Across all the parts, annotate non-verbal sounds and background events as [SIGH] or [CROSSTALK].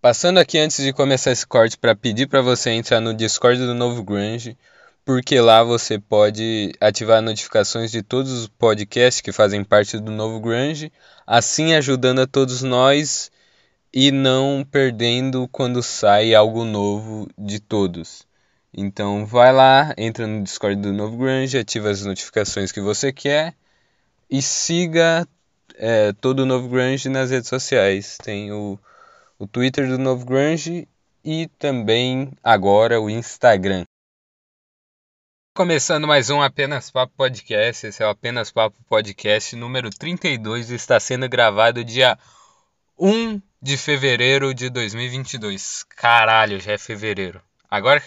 Passando aqui antes de começar esse corte para pedir para você entrar no Discord do Novo Grunge, porque lá você pode ativar notificações de todos os podcasts que fazem parte do Novo Grunge, assim ajudando a todos nós e não perdendo quando sai algo novo de todos. Então vai lá, entra no Discord do Novo Grunge, ativa as notificações que você quer e siga é, todo o Novo Grunge nas redes sociais. Tem o, o Twitter do Novo Grunge e também agora o Instagram. Começando mais um Apenas Papo Podcast, esse é o Apenas Papo Podcast número 32 está sendo gravado dia 1 de fevereiro de 2022. Caralho, já é fevereiro. Agora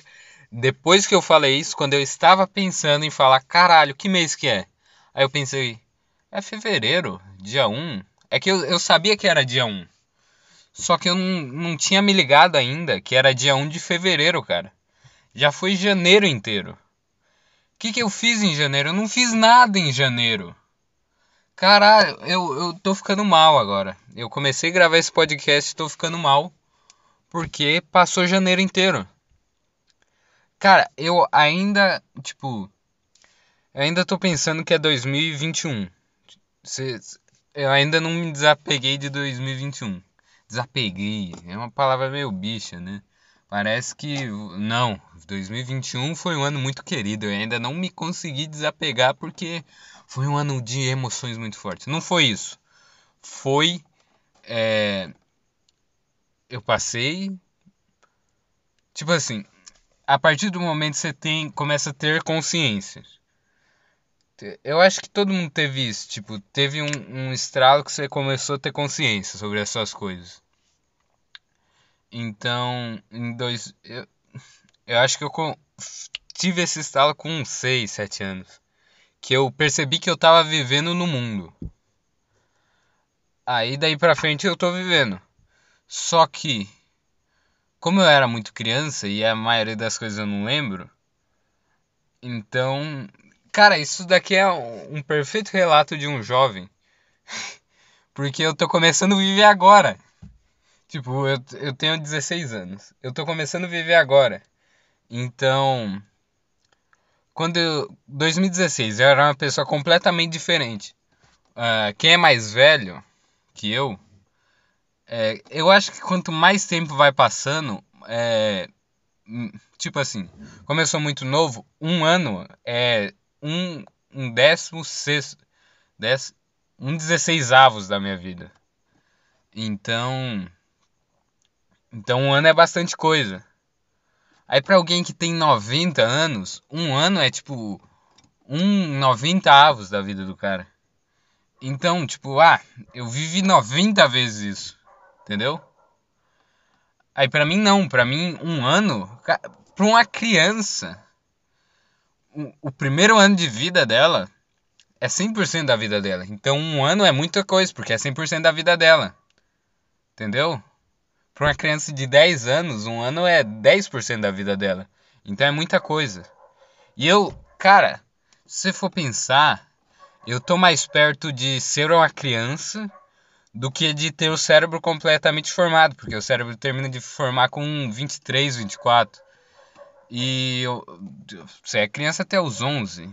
depois que eu falei isso, quando eu estava pensando em falar, caralho, que mês que é? Aí eu pensei, é fevereiro, dia 1. É que eu, eu sabia que era dia 1. Só que eu não, não tinha me ligado ainda que era dia 1 de fevereiro, cara. Já foi janeiro inteiro. O que, que eu fiz em janeiro? Eu não fiz nada em janeiro. Caralho, eu, eu tô ficando mal agora. Eu comecei a gravar esse podcast e tô ficando mal. Porque passou janeiro inteiro. Cara, eu ainda, tipo, ainda tô pensando que é 2021. Eu ainda não me desapeguei de 2021. Desapeguei, é uma palavra meio bicha, né? Parece que não, 2021 foi um ano muito querido. Eu ainda não me consegui desapegar porque foi um ano de emoções muito fortes. Não foi isso. Foi é, eu passei tipo assim, a partir do momento que você tem, começa a ter consciência. Eu acho que todo mundo teve isso, tipo, teve um, um estralo que você começou a ter consciência sobre as suas coisas. Então, em dois. Eu, eu acho que eu tive esse estalo com uns 6, 7 anos. Que eu percebi que eu tava vivendo no mundo. Aí daí pra frente eu tô vivendo. Só que como eu era muito criança e a maioria das coisas eu não lembro, então, cara, isso daqui é um perfeito relato de um jovem. [LAUGHS] Porque eu tô começando a viver agora. Tipo, eu, eu tenho 16 anos. Eu tô começando a viver agora. Então, quando eu, 2016, eu era uma pessoa completamente diferente. Uh, quem é mais velho que eu é, eu acho que quanto mais tempo vai passando, é, hum, tipo assim, como eu sou muito novo, um ano é um, um décimo sexto, dez, um dezesseis avos da minha vida. Então, então um ano é bastante coisa. Aí para alguém que tem 90 anos, um ano é tipo um 90 avos da vida do cara. Então, tipo, ah, eu vivi 90 vezes isso. Entendeu? Aí para mim não, para mim um ano, para uma criança, o, o, primeiro ano de vida dela é 100% da vida dela. Então um ano é muita coisa, porque é 100% da vida dela. Entendeu? Para uma criança de 10 anos, um ano é 10% da vida dela. Então é muita coisa. E eu, cara, se você for pensar, eu tô mais perto de ser uma criança do que de ter o cérebro completamente formado, porque o cérebro termina de formar com 23, 24. E você é criança até os 11.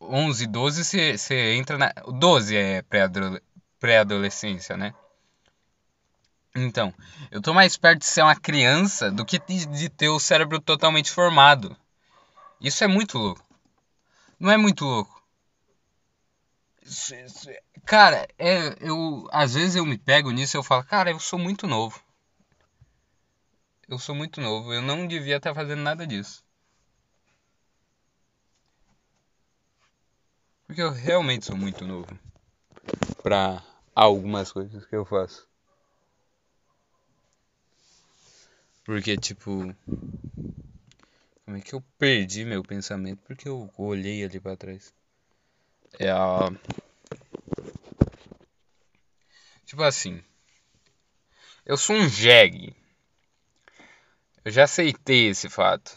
11, 12 você, você entra na. 12 é pré-adolescência, né? Então, eu tô mais perto de ser uma criança do que de, ter o cérebro totalmente formado. Isso é muito louco. Não é muito louco? Cara, é, eu às vezes eu me pego nisso e eu falo, cara, eu sou muito novo. Eu sou muito novo, eu não devia estar fazendo nada disso. Porque eu realmente sou muito novo para algumas coisas que eu faço. Porque tipo, como é que eu perdi meu pensamento? Porque eu olhei ali para trás. É a. Tipo assim. Eu sou um jegue. Eu já aceitei esse fato.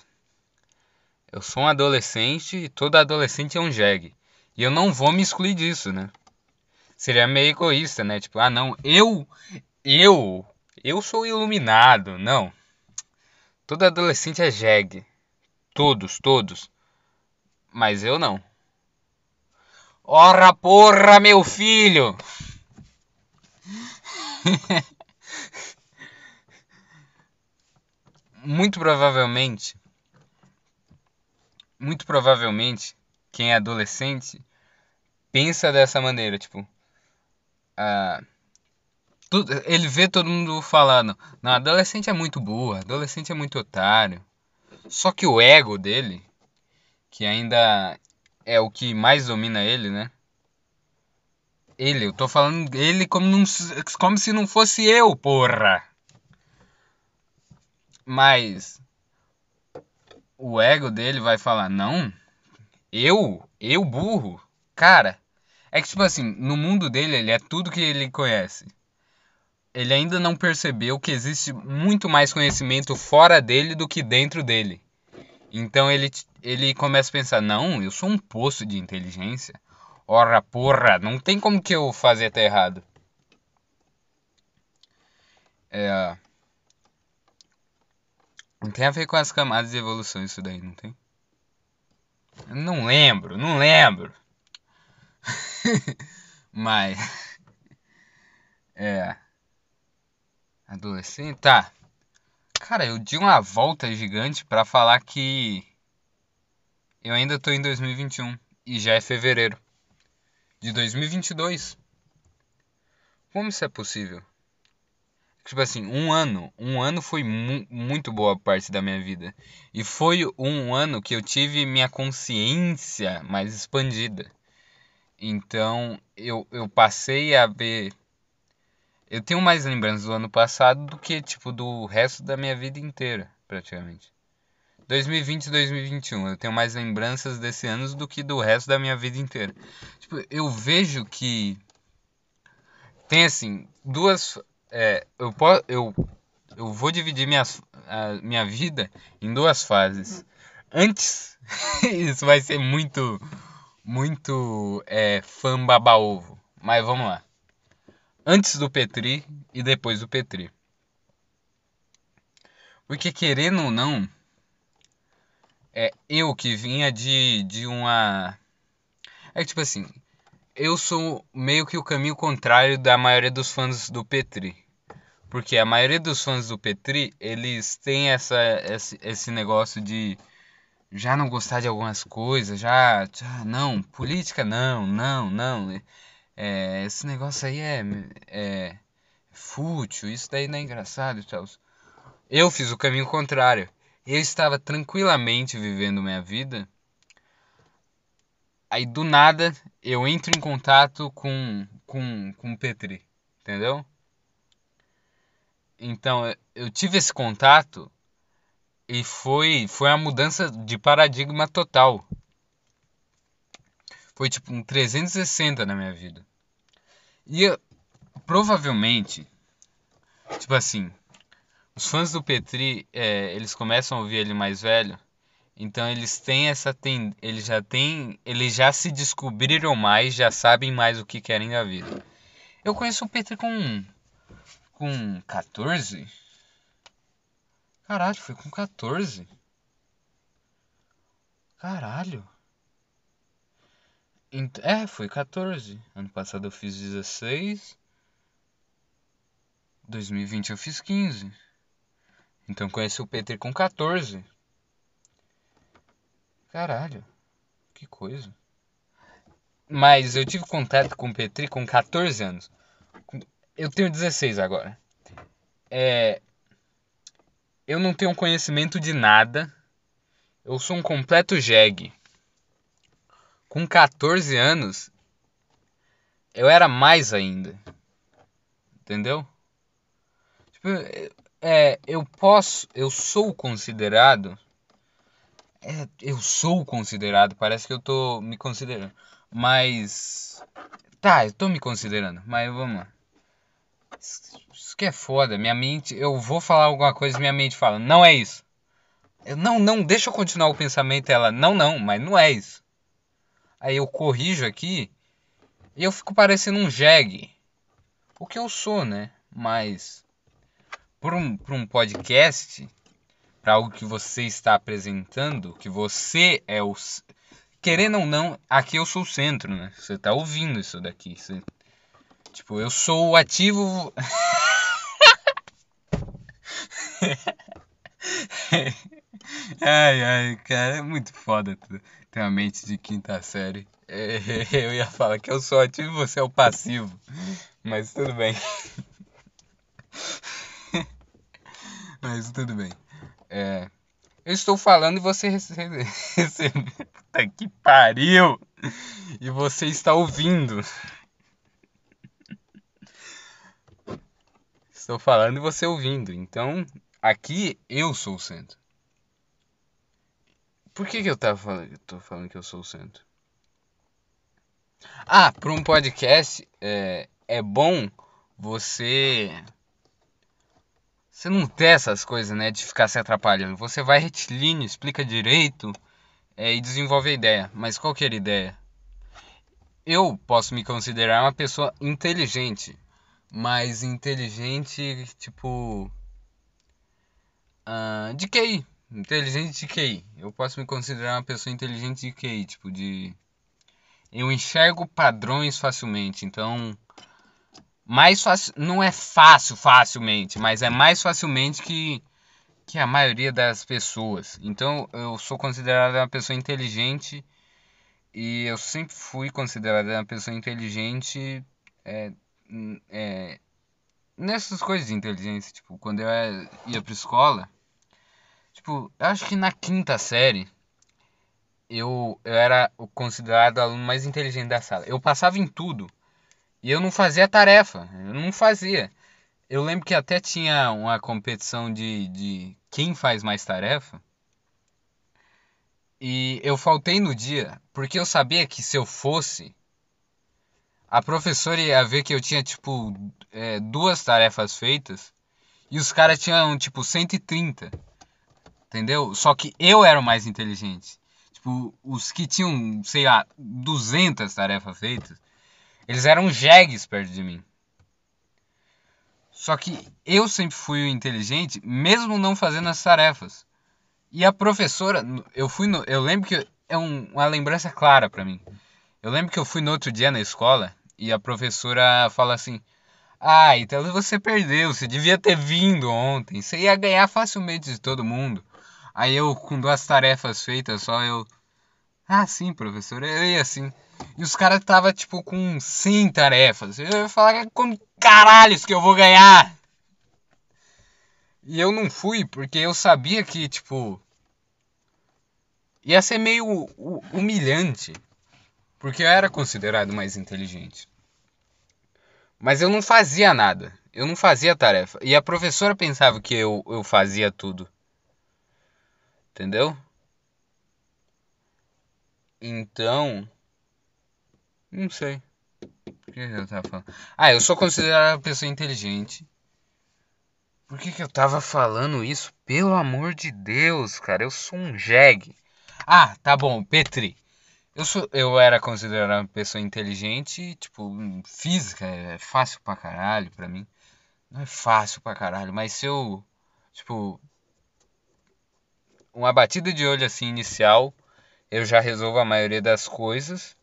Eu sou um adolescente e todo adolescente é um jegue. E eu não vou me excluir disso, né? Seria meio egoísta, né? Tipo, ah não, eu, eu, Eu sou iluminado, não. Todo adolescente é jegue. Todos, todos. Mas eu não. Ora porra, meu filho! [LAUGHS] muito provavelmente, muito provavelmente, quem é adolescente pensa dessa maneira, tipo, ah, tudo, ele vê todo mundo falando, não, adolescente é muito burro, adolescente é muito otário. Só que o ego dele, que ainda é o que mais domina ele, né? Ele, eu tô falando ele como, não, como se não fosse eu, porra. Mas o ego dele vai falar: "Não, eu, eu burro". Cara, é que tipo assim, no mundo dele ele é tudo que ele conhece. Ele ainda não percebeu que existe muito mais conhecimento fora dele do que dentro dele. Então ele, ele começa a pensar: não, eu sou um poço de inteligência. Ora, porra, não tem como que eu fazer até errado. É. Não tem a ver com as camadas de evolução isso daí, não tem? Eu não lembro, não lembro. [LAUGHS] Mas. [LAUGHS] É. Adolescente? Tá. Cara, eu dei uma volta gigante para falar que. Eu ainda tô em 2021 e já é fevereiro de 2022. Como isso é possível? Tipo assim, um ano, um ano foi mu muito boa parte da minha vida. E foi um ano que eu tive minha consciência mais expandida. Então, eu, eu passei a ver eu tenho mais lembranças do ano passado do que, tipo, do resto da minha vida inteira, praticamente. 2020 e 2021. Eu tenho mais lembranças desse ano do que do resto da minha vida inteira. Tipo, eu vejo que tem assim duas. É, eu, posso, eu, eu vou dividir minhas, a minha vida em duas fases. Antes, [LAUGHS] isso vai ser muito, muito é, fã baba-ovo. Mas vamos lá. Antes do Petri e depois do Petri. Porque querendo ou não, é, eu que vinha de, de uma. É tipo assim, eu sou meio que o caminho contrário da maioria dos fãs do Petri. Porque a maioria dos fãs do Petri, eles têm essa, esse, esse negócio de já não gostar de algumas coisas, já, já não, política não, não, não. É, esse negócio aí é, é fútil, isso daí não é engraçado tal. Eu fiz o caminho contrário. Eu estava tranquilamente vivendo minha vida. Aí do nada eu entro em contato com com com Petri, entendeu? Então eu tive esse contato e foi foi a mudança de paradigma total. Foi tipo um 360 na minha vida. E eu, provavelmente, tipo assim, os fãs do Petri, é, eles começam a ouvir ele mais velho, então eles têm essa ten... eles já têm, eles já se descobriram mais, já sabem mais o que querem da vida. Eu conheço o Petri com com 14. Caralho, foi com 14. Caralho. É, foi 14. Ano passado eu fiz 16. 2020 eu fiz 15. Então conheci o Peter com 14. Caralho, que coisa. Mas eu tive contato com o Petri com 14 anos. Eu tenho 16 agora. É, eu não tenho conhecimento de nada. Eu sou um completo jegue. Com 14 anos, eu era mais ainda. Entendeu? Tipo, é, eu posso, eu sou considerado. É, eu sou considerado, parece que eu tô me considerando. Mas. Tá, eu tô me considerando, mas vamos lá. Isso que é foda, minha mente. Eu vou falar alguma coisa e minha mente fala, não é isso. Eu, não, não, deixa eu continuar o pensamento. Ela, não, não, mas não é isso. Aí eu corrijo aqui e eu fico parecendo um jegue. O que eu sou, né? Mas para um, por um podcast, para algo que você está apresentando, que você é o. Querendo ou não, aqui eu sou o centro, né? Você tá ouvindo isso daqui. Você, tipo, eu sou o ativo. [LAUGHS] ai, ai, cara, é muito foda ter uma mente de quinta série. [LAUGHS] Eu ia falar que eu sou ativo e você é o passivo. Mas tudo bem. [LAUGHS] Mas tudo bem. É, eu estou falando e você recebe. Puta que pariu! E você está ouvindo. Estou falando e você ouvindo. Então, aqui eu sou o centro. Por que, que eu tava falando, tô falando que eu sou o centro? Ah, para um podcast é, é bom você você não ter essas coisas, né? De ficar se atrapalhando. Você vai retilíneo, explica direito é, e desenvolve a ideia. Mas qual que era a ideia? Eu posso me considerar uma pessoa inteligente. Mas inteligente, tipo. Uh, de QI. Inteligente de QI. Eu posso me considerar uma pessoa inteligente de QI. Tipo, de. Eu enxergo padrões facilmente. Então mais fácil, não é fácil facilmente, mas é mais facilmente que, que a maioria das pessoas. Então eu sou considerado uma pessoa inteligente e eu sempre fui considerado uma pessoa inteligente é, é, nessas coisas de inteligência, tipo, quando eu ia pra escola, tipo, eu acho que na quinta série eu, eu era o considerado aluno mais inteligente da sala. Eu passava em tudo. E eu não fazia tarefa, eu não fazia. Eu lembro que até tinha uma competição de, de quem faz mais tarefa. E eu faltei no dia, porque eu sabia que se eu fosse, a professora ia ver que eu tinha, tipo, é, duas tarefas feitas e os caras tinham, tipo, 130. Entendeu? Só que eu era o mais inteligente. Tipo, os que tinham, sei lá, 200 tarefas feitas, eles eram jegues perto de mim. Só que eu sempre fui o inteligente, mesmo não fazendo as tarefas. E a professora, eu fui no, eu lembro que é um, uma lembrança clara para mim. Eu lembro que eu fui no outro dia na escola e a professora fala assim: "Ah, então você perdeu, você devia ter vindo ontem, você ia ganhar facilmente de todo mundo". Aí eu com duas tarefas feitas só eu Ah, sim, professora, eu ia assim. E os caras tava tipo com 100 tarefas. Eu ia falar como caralhos que eu vou ganhar. E eu não fui porque eu sabia que tipo ia ser meio humilhante, porque eu era considerado mais inteligente. Mas eu não fazia nada. Eu não fazia tarefa. E a professora pensava que eu, eu fazia tudo. Entendeu? Então, não sei. O que eu tava falando? Ah, eu sou considerado uma pessoa inteligente. Por que, que eu tava falando isso? Pelo amor de Deus, cara, eu sou um jegue. Ah, tá bom, Petri. Eu, sou, eu era considerado uma pessoa inteligente, tipo, física é fácil pra caralho pra mim. Não é fácil pra caralho, mas se eu, tipo, uma batida de olho assim inicial, eu já resolvo a maioria das coisas.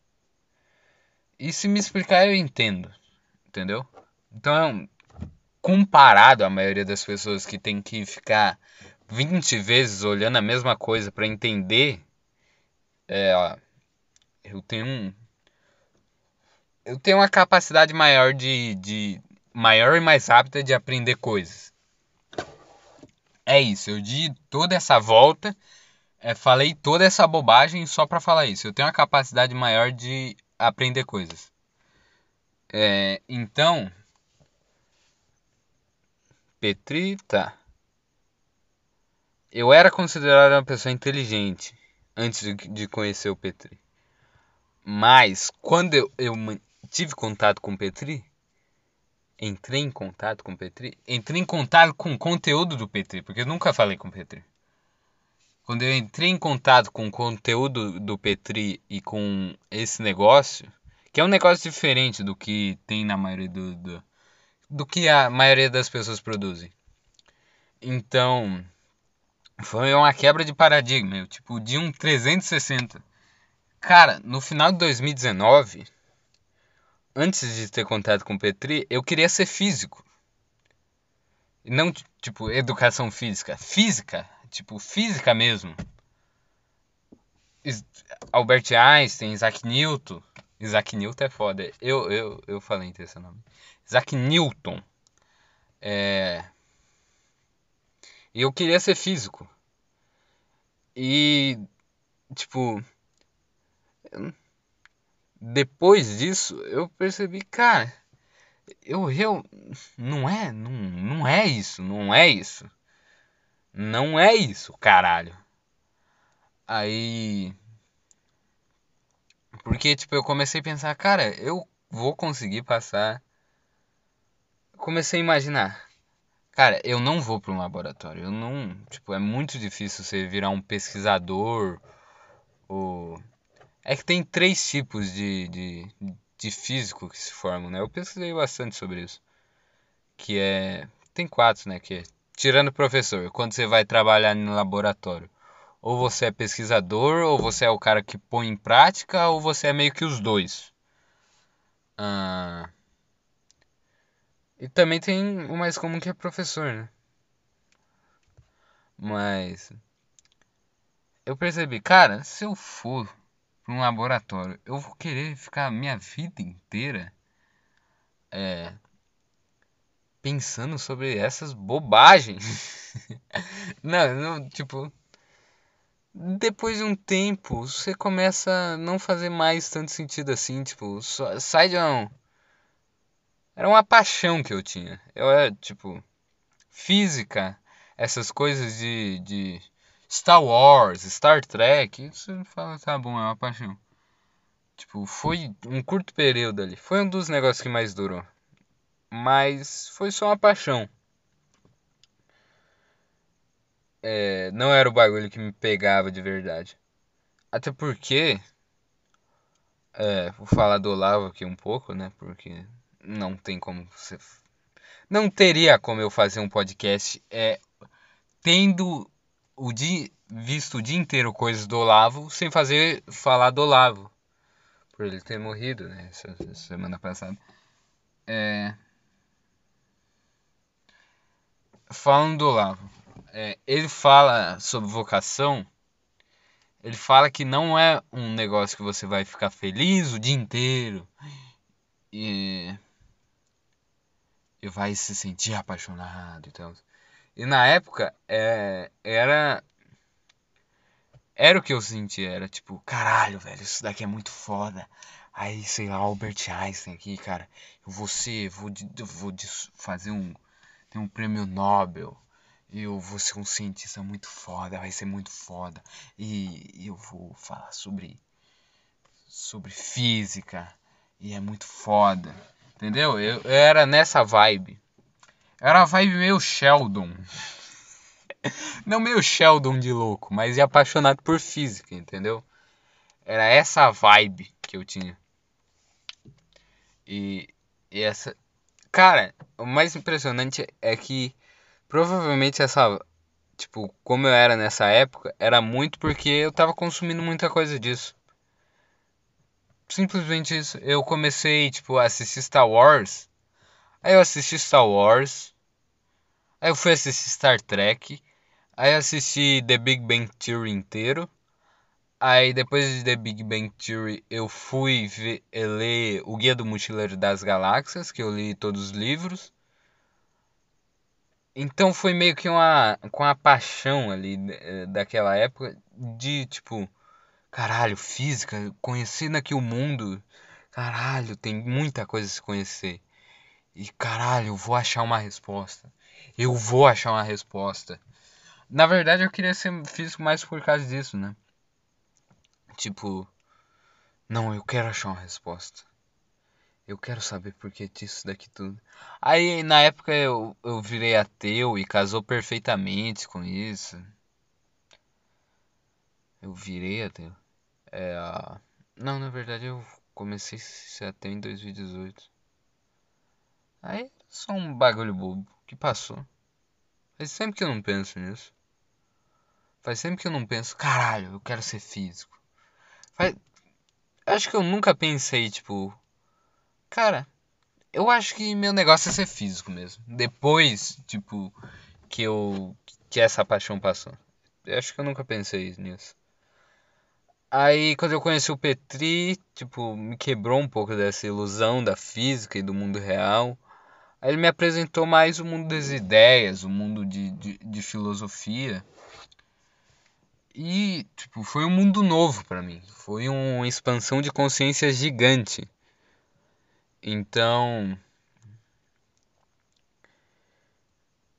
E se me explicar, eu entendo. Entendeu? Então, comparado à maioria das pessoas que tem que ficar 20 vezes olhando a mesma coisa para entender, é, eu tenho um, eu tenho uma capacidade maior de, de maior e mais rápida de aprender coisas. É isso, eu di toda essa volta, é, falei toda essa bobagem só para falar isso. Eu tenho uma capacidade maior de aprender coisas. É, então, Petri, tá. Eu era considerado uma pessoa inteligente antes de, conhecer o Petri. Mas quando eu, eu tive contato com o Petri, entrei em contato com o Petri, entrei em contato com o conteúdo do Petri, porque eu nunca falei com o Petri. Quando eu entrei em contato com o conteúdo do Petri e com esse negócio, que é um negócio diferente do que tem na maioria do, do, do que a maioria das pessoas produzem. Então, foi uma quebra de paradigma, tipo, de um 360. Cara, no final de 2019, antes de ter contato com o Petri, eu queria ser físico. E não, tipo, educação física. Física, tipo, física mesmo. Albert Einstein, Isaac Newton. Isaac Newton é foda. Eu, eu, eu falei esse nome. Isaac Newton. É... Eu queria ser físico. E, tipo, depois disso, eu percebi, cara, eu, eu não é, não, não é isso, não é isso. Não é isso, caralho. Aí porque tipo, eu comecei a pensar, cara, eu vou conseguir passar. Comecei a imaginar, cara, eu não vou para um laboratório, eu não, tipo, é muito difícil você virar um pesquisador ou é que tem três tipos de, de, de físico que se formam, né? Eu pesquisei bastante sobre isso. Que é. Tem quatro, né? Que é, tirando o professor, quando você vai trabalhar no laboratório. Ou você é pesquisador, ou você é o cara que põe em prática, ou você é meio que os dois. Ah, e também tem o mais comum que é professor, né? Mas. Eu percebi, cara, se eu for para um laboratório, eu vou querer ficar a minha vida inteira é, pensando sobre essas bobagens. [LAUGHS] não, não, tipo, depois de um tempo, você começa a não fazer mais tanto sentido assim, tipo, sai de um era uma paixão que eu tinha. Eu era, tipo, física, essas coisas de, de Star Wars, Star Trek, você fala, tá bom, é uma paixão. Tipo, foi um curto período ali. Foi um dos negócios que mais durou. Mas foi só uma paixão. É, não era o bagulho que me pegava de verdade. Até porque. É, vou falar do Olavo aqui um pouco, né? Porque não tem como você. Não teria como eu fazer um podcast é, tendo o dia, visto o dia inteiro coisas do Olavo sem fazer falar do Olavo. Por ele ter morrido, né? Essa, essa semana passada. É... Falando do Olavo. É, ele fala sobre vocação. Ele fala que não é um negócio que você vai ficar feliz o dia inteiro. E, e vai se sentir apaixonado e tal. E na época é, era. Era o que eu sentia, era tipo, caralho, velho, isso daqui é muito foda. Aí, sei lá, Albert Einstein aqui, cara, eu vou ser, vou, vou fazer um, tem um prêmio Nobel. Eu vou ser um cientista muito foda, vai ser muito foda. E, e eu vou falar sobre, sobre física. E é muito foda. Entendeu? Eu, eu era nessa vibe. Era uma vibe meio Sheldon. Não meio Sheldon de louco, mas apaixonado por física, entendeu? Era essa vibe que eu tinha. E, e essa. Cara, o mais impressionante é que provavelmente essa. Tipo, como eu era nessa época, era muito porque eu tava consumindo muita coisa disso. Simplesmente isso. Eu comecei, tipo, a assistir Star Wars Aí eu assisti Star Wars. Aí eu fui assistir Star Trek. Aí eu assisti The Big Bang Theory inteiro. Aí depois de The Big Bang Theory eu fui ver, eh, ler O Guia do Mochileiro das Galáxias, que eu li todos os livros. Então foi meio que uma com a paixão ali eh, daquela época de tipo, caralho, física, conhecendo aqui o mundo. Caralho, tem muita coisa a se conhecer. E caralho, eu vou achar uma resposta. Eu vou achar uma resposta. Na verdade, eu queria ser físico mais por causa disso, né? Tipo, não, eu quero achar uma resposta. Eu quero saber por que disso daqui tudo. Aí na época eu, eu virei ateu e casou perfeitamente com isso. Eu virei ateu. É, não, na verdade eu comecei a ser ateu em 2018. Aí só um bagulho bobo que passou. Faz sempre que eu não penso nisso. Faz sempre que eu não penso, caralho, eu quero ser físico. Faz... Acho que eu nunca pensei, tipo, cara, eu acho que meu negócio é ser físico mesmo. Depois, tipo, que eu que essa paixão passou. Eu acho que eu nunca pensei nisso. Aí quando eu conheci o Petri, tipo, me quebrou um pouco dessa ilusão da física e do mundo real. Aí ele me apresentou mais o mundo das ideias, o mundo de, de, de filosofia. E, tipo, foi um mundo novo para mim. Foi uma expansão de consciência gigante. Então,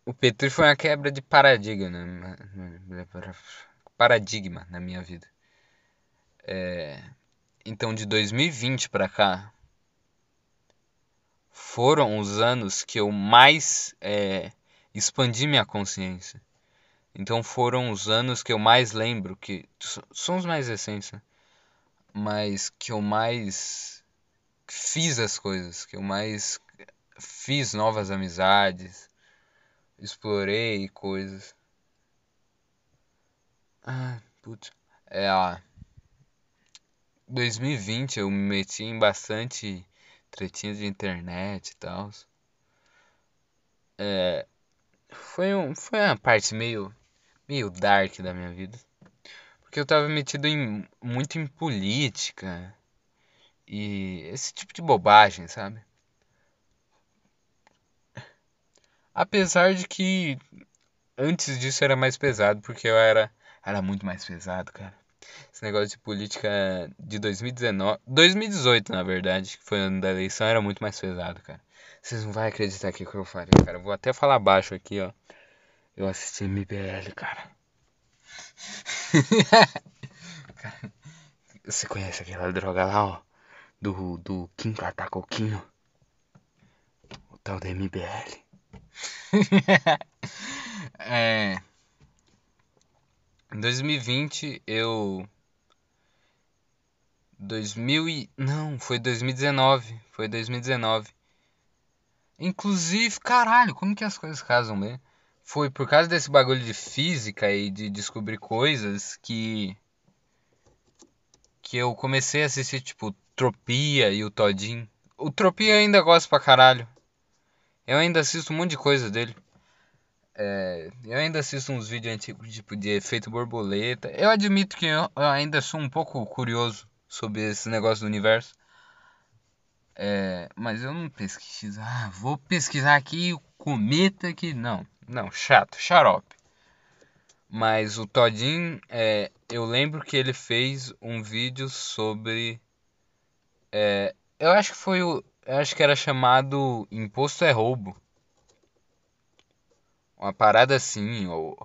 o Petri foi uma quebra de paradigma, né? paradigma na minha vida. É, então, de 2020 para cá, foram os anos que eu mais é, expandi minha consciência. Então foram os anos que eu mais lembro, que são os mais recentes, né? mas que eu mais fiz as coisas, que eu mais fiz novas amizades, explorei coisas. Ah, putz. É, a 2020 eu me meti em bastante tretinhas de internet e tal. É, foi, um, foi uma parte meio, meio dark da minha vida. Porque eu tava metido em, muito em política e esse tipo de bobagem, sabe? Apesar de que antes disso era mais pesado, porque eu era, era muito mais pesado, cara. Esse negócio de política de 2019. 2018, na verdade, que foi o ano da eleição, era muito mais pesado, cara. Vocês não vão acreditar o que eu falei, cara. Vou até falar baixo aqui, ó. Eu assisti MBL, cara. [LAUGHS] cara. Você conhece aquela droga lá, ó? Do, do Kim Katakoquinho? O tal da MBL. [LAUGHS] é. Em 2020 eu 2000 e... Não, foi 2019. Foi 2019. Inclusive, caralho, como que as coisas casam, né? Foi por causa desse bagulho de física e de descobrir coisas que. Que eu comecei a assistir, tipo, Tropia e o Todinho. O Tropia eu ainda gosto pra caralho. Eu ainda assisto um monte de coisa dele. É, eu ainda assisto uns vídeos antigos, tipo, de efeito borboleta. Eu admito que eu, eu ainda sou um pouco curioso sobre esse negócio do universo. É, mas eu não pesquiso. Ah, vou pesquisar aqui o cometa que. Não, não, chato, xarope. Mas o Todin, é, eu lembro que ele fez um vídeo sobre. É, eu acho que foi o. Acho que era chamado Imposto é Roubo. Uma parada assim. Ou,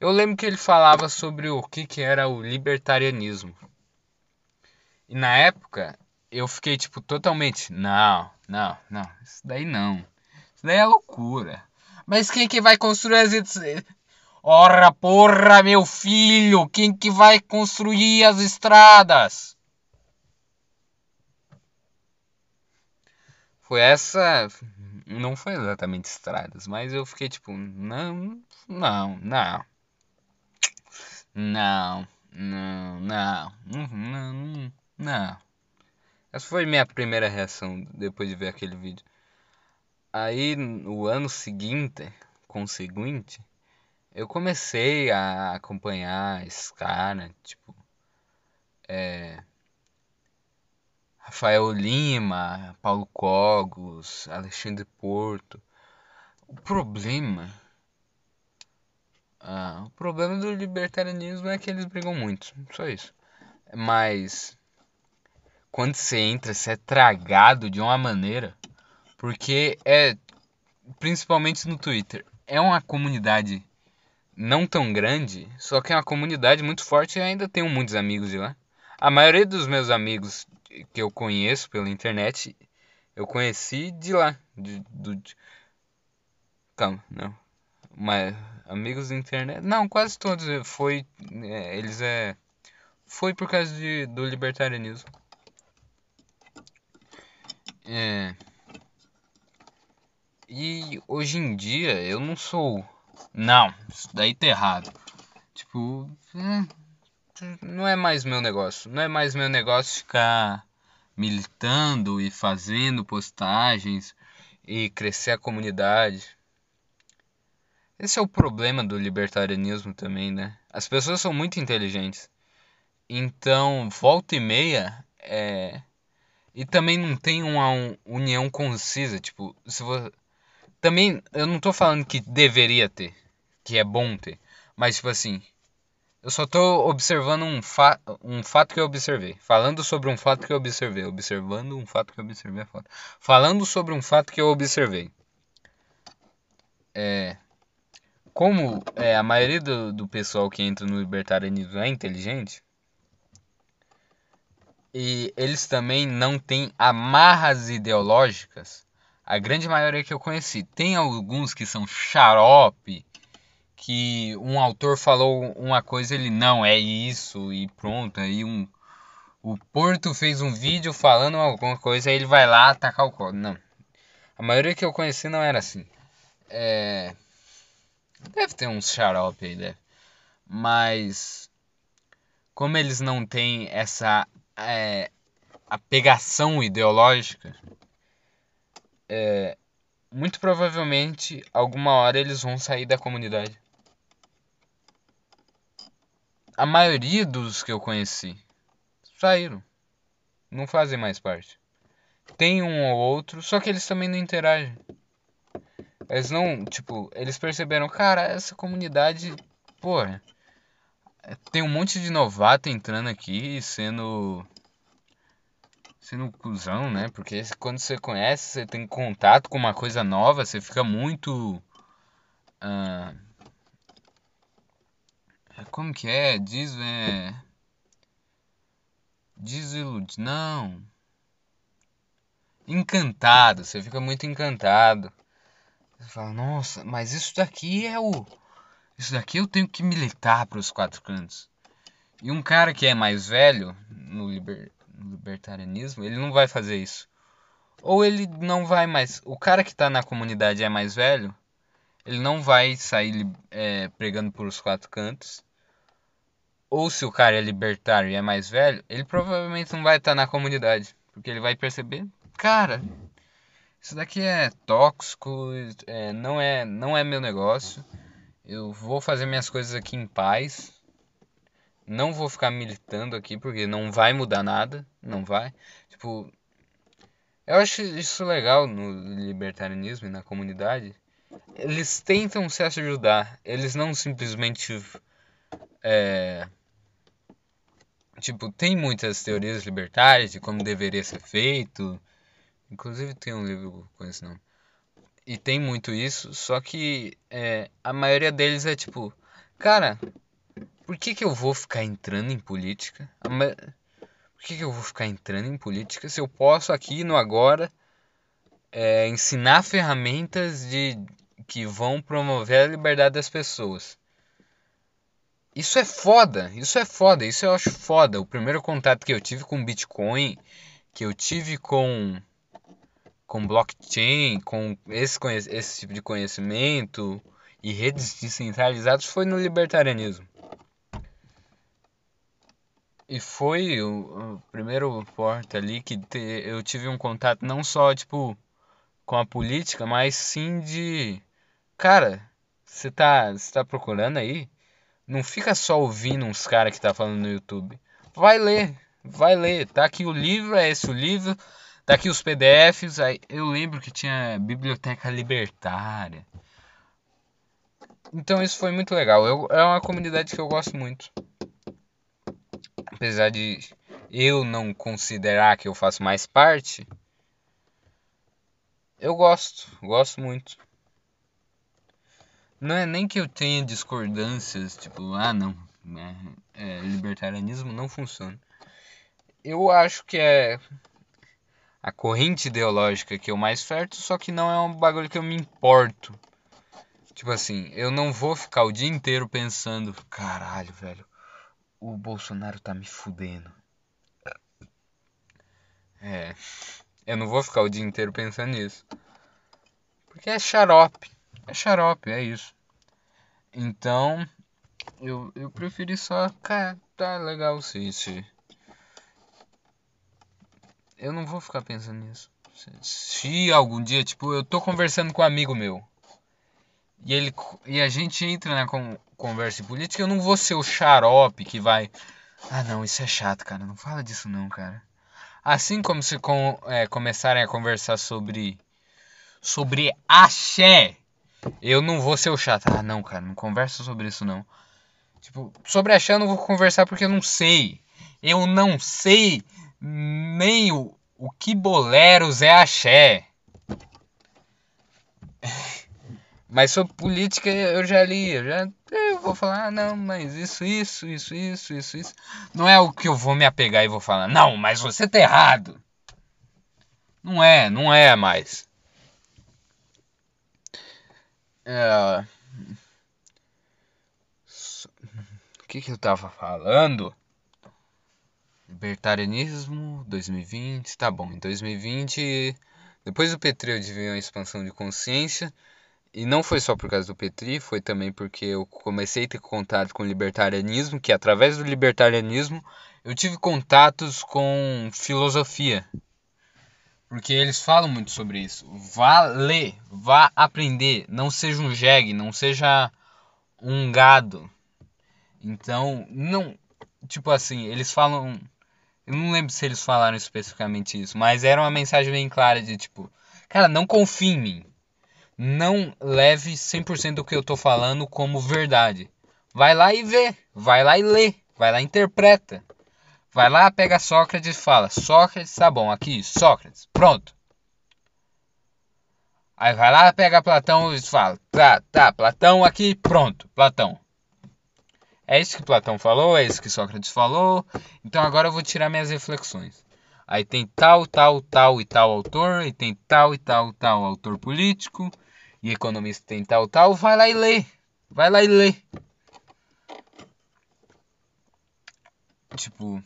eu lembro que ele falava sobre o que, que era o libertarianismo. E na época, eu fiquei, tipo, totalmente. Não, não, não. Isso daí não. Isso daí é loucura. Mas quem que vai construir as. Ora, porra, meu filho! Quem que vai construir as estradas? Foi essa. Não foi exatamente estradas, mas eu fiquei tipo, não, não, não. Não, não, não, não, não. Essa foi minha primeira reação depois de ver aquele vídeo. Aí no ano seguinte, conseguinte, eu comecei a acompanhar esse cara, tipo, é, Rafael Lima, Paulo Cogos, Alexandre Porto. O problema, ah, o problema do libertarianismo é que eles brigam muito, só isso. Mas quando você entra, você é tragado de uma maneira. Porque é. Principalmente no Twitter. É uma comunidade não tão grande, só que é uma comunidade muito forte e ainda tenho muitos amigos de lá. A maioria dos meus amigos que eu conheço pela internet, eu conheci de lá. De, do. Calma, não. Mas amigos da internet. Não, quase todos. Foi. É, eles é. Foi por causa de, do libertarianismo. É. E hoje em dia eu não sou Não, isso daí tá errado. Tipo, é, não é mais meu negócio. Não é mais meu negócio ficar militando e fazendo postagens e crescer a comunidade. Esse é o problema do libertarianismo também, né? As pessoas são muito inteligentes. Então, volta e meia é e também não tem uma união concisa, tipo, se você também eu não tô falando que deveria ter, que é bom ter, mas tipo assim, eu só tô observando um, fa um fato que eu observei. Falando sobre um fato que eu observei. Observando um fato que eu observei é foda. Falando sobre um fato que eu observei. É. Como é, a maioria do, do pessoal que entra no libertarianismo é inteligente. E eles também não têm amarras ideológicas. A grande maioria que eu conheci. Tem alguns que são xarope que um autor falou uma coisa, ele não, é isso e pronto. Aí um, o Porto fez um vídeo falando alguma coisa, aí ele vai lá atacar o código. Não. A maioria que eu conheci não era assim. É... Deve ter uns xarope aí, deve. Mas como eles não têm essa é, apegação ideológica, é, muito provavelmente alguma hora eles vão sair da comunidade a maioria dos que eu conheci saíram. Não fazem mais parte. Tem um ou outro, só que eles também não interagem. Eles não, tipo, eles perceberam, cara, essa comunidade, porra, tem um monte de novato entrando aqui sendo sendo cuzão, né? Porque quando você conhece, você tem contato com uma coisa nova, você fica muito uh, como que é? Diz. É... Não. Encantado. Você fica muito encantado. Você fala, nossa, mas isso daqui é o. Isso daqui eu tenho que militar para os quatro cantos. E um cara que é mais velho no, liber... no libertarianismo, ele não vai fazer isso. Ou ele não vai mais. O cara que está na comunidade é mais velho, ele não vai sair é, pregando por os quatro cantos. Ou se o cara é libertário e é mais velho, ele provavelmente não vai estar na comunidade. Porque ele vai perceber, cara, isso daqui é tóxico, é, não, é, não é meu negócio. Eu vou fazer minhas coisas aqui em paz. Não vou ficar militando aqui porque não vai mudar nada. Não vai. Tipo, eu acho isso legal no libertarianismo e na comunidade. Eles tentam se ajudar. Eles não simplesmente é, tipo, tem muitas teorias libertárias de como deveria ser feito. Inclusive tem um livro com esse nome. E tem muito isso, só que é, a maioria deles é tipo, cara, por que, que eu vou ficar entrando em política? Por que, que eu vou ficar entrando em política se eu posso aqui no agora é, ensinar ferramentas de que vão promover a liberdade das pessoas? Isso é foda, isso é foda, isso eu acho foda. O primeiro contato que eu tive com Bitcoin, que eu tive com com blockchain, com esse, esse tipo de conhecimento e redes descentralizadas foi no libertarianismo. E foi o, o primeiro porta ali que te, eu tive um contato não só tipo com a política, mas sim de cara, você tá, você tá procurando aí não fica só ouvindo uns caras que tá falando no YouTube. Vai ler, vai ler. Tá aqui o livro, é esse o livro. Tá aqui os PDFs. Aí eu lembro que tinha biblioteca libertária. Então isso foi muito legal. Eu, é uma comunidade que eu gosto muito. Apesar de eu não considerar que eu faço mais parte, eu gosto, gosto muito. Não é nem que eu tenha discordâncias, tipo, ah não, né? é, libertarianismo não funciona. Eu acho que é a corrente ideológica que eu mais ferto, só que não é um bagulho que eu me importo. Tipo assim, eu não vou ficar o dia inteiro pensando, caralho, velho, o Bolsonaro tá me fudendo. É, eu não vou ficar o dia inteiro pensando nisso. Porque é xarope. É xarope, é isso. Então, eu, eu preferi só, cara, tá legal se, se. Eu não vou ficar pensando nisso. Se, se algum dia, tipo, eu tô conversando com um amigo meu e ele e a gente entra na con, conversa política, eu não vou ser o xarope que vai. Ah, não, isso é chato, cara. Não fala disso, não, cara. Assim como se com, é, começarem a conversar sobre. sobre axé, eu não vou ser o chato. Ah, não, cara, não conversa sobre isso, não. Tipo, sobre axé eu não vou conversar porque eu não sei. Eu não sei nem o, o que boleros é axé. [LAUGHS] Mas sobre política eu já li, eu já eu vou falar, ah, não, mas isso, isso, isso, isso, isso, isso. Não é o que eu vou me apegar e vou falar, não, mas você tá errado. Não é, não é mais. É... O que, que eu tava falando? Libertarianismo 2020, tá bom. Em 2020, depois do Petri eu tive uma expansão de consciência. E não foi só por causa do Petri, foi também porque eu comecei a ter contato com o libertarianismo, que através do libertarianismo eu tive contatos com filosofia. Porque eles falam muito sobre isso. Vá ler, vá aprender, não seja um jegue, não seja um gado. Então, não, tipo assim, eles falam, eu não lembro se eles falaram especificamente isso, mas era uma mensagem bem clara de tipo, cara, não confie em mim não leve 100% do que eu tô falando como verdade. Vai lá e vê, vai lá e lê, vai lá e interpreta. Vai lá, pega Sócrates e fala: Sócrates, tá bom, aqui, Sócrates, pronto. Aí vai lá, pega Platão e fala: Tá, tá, Platão aqui, pronto, Platão. É isso que Platão falou, é isso que Sócrates falou. Então agora eu vou tirar minhas reflexões. Aí tem tal, tal, tal e tal autor, e tem tal e tal, tal autor político, e economista tem tal, tal, vai lá e lê. Vai lá e lê. Tipo,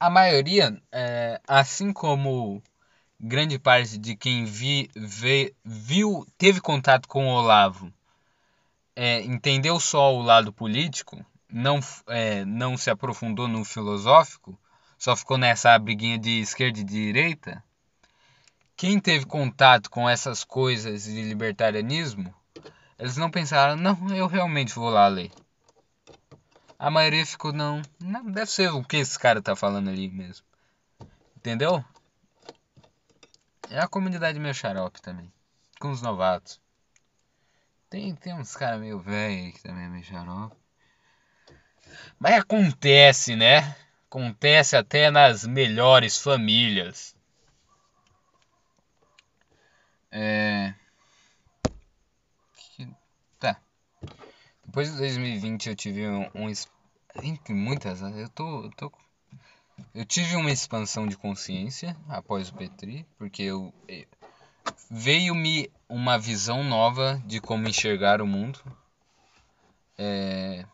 a maioria, é, assim como grande parte de quem vi, vê, viu, teve contato com o Olavo, é, entendeu só o lado político, não, é, não se aprofundou no filosófico, só ficou nessa briguinha de esquerda e direita, quem teve contato com essas coisas de libertarianismo, eles não pensaram, não, eu realmente vou lá ler. A maioria ficou, não, não deve ser o que esse cara tá falando ali mesmo. Entendeu? É a comunidade meio xarope também. Com os novatos. Tem, tem uns caras meio velhos que também é meio xarope. Mas acontece, né? Acontece até nas melhores famílias. É... Depois de 2020 eu tive um, um entre muitas, eu tô, eu tô eu tive uma expansão de consciência após o Petri, porque eu, eu veio-me uma visão nova de como enxergar o mundo. É,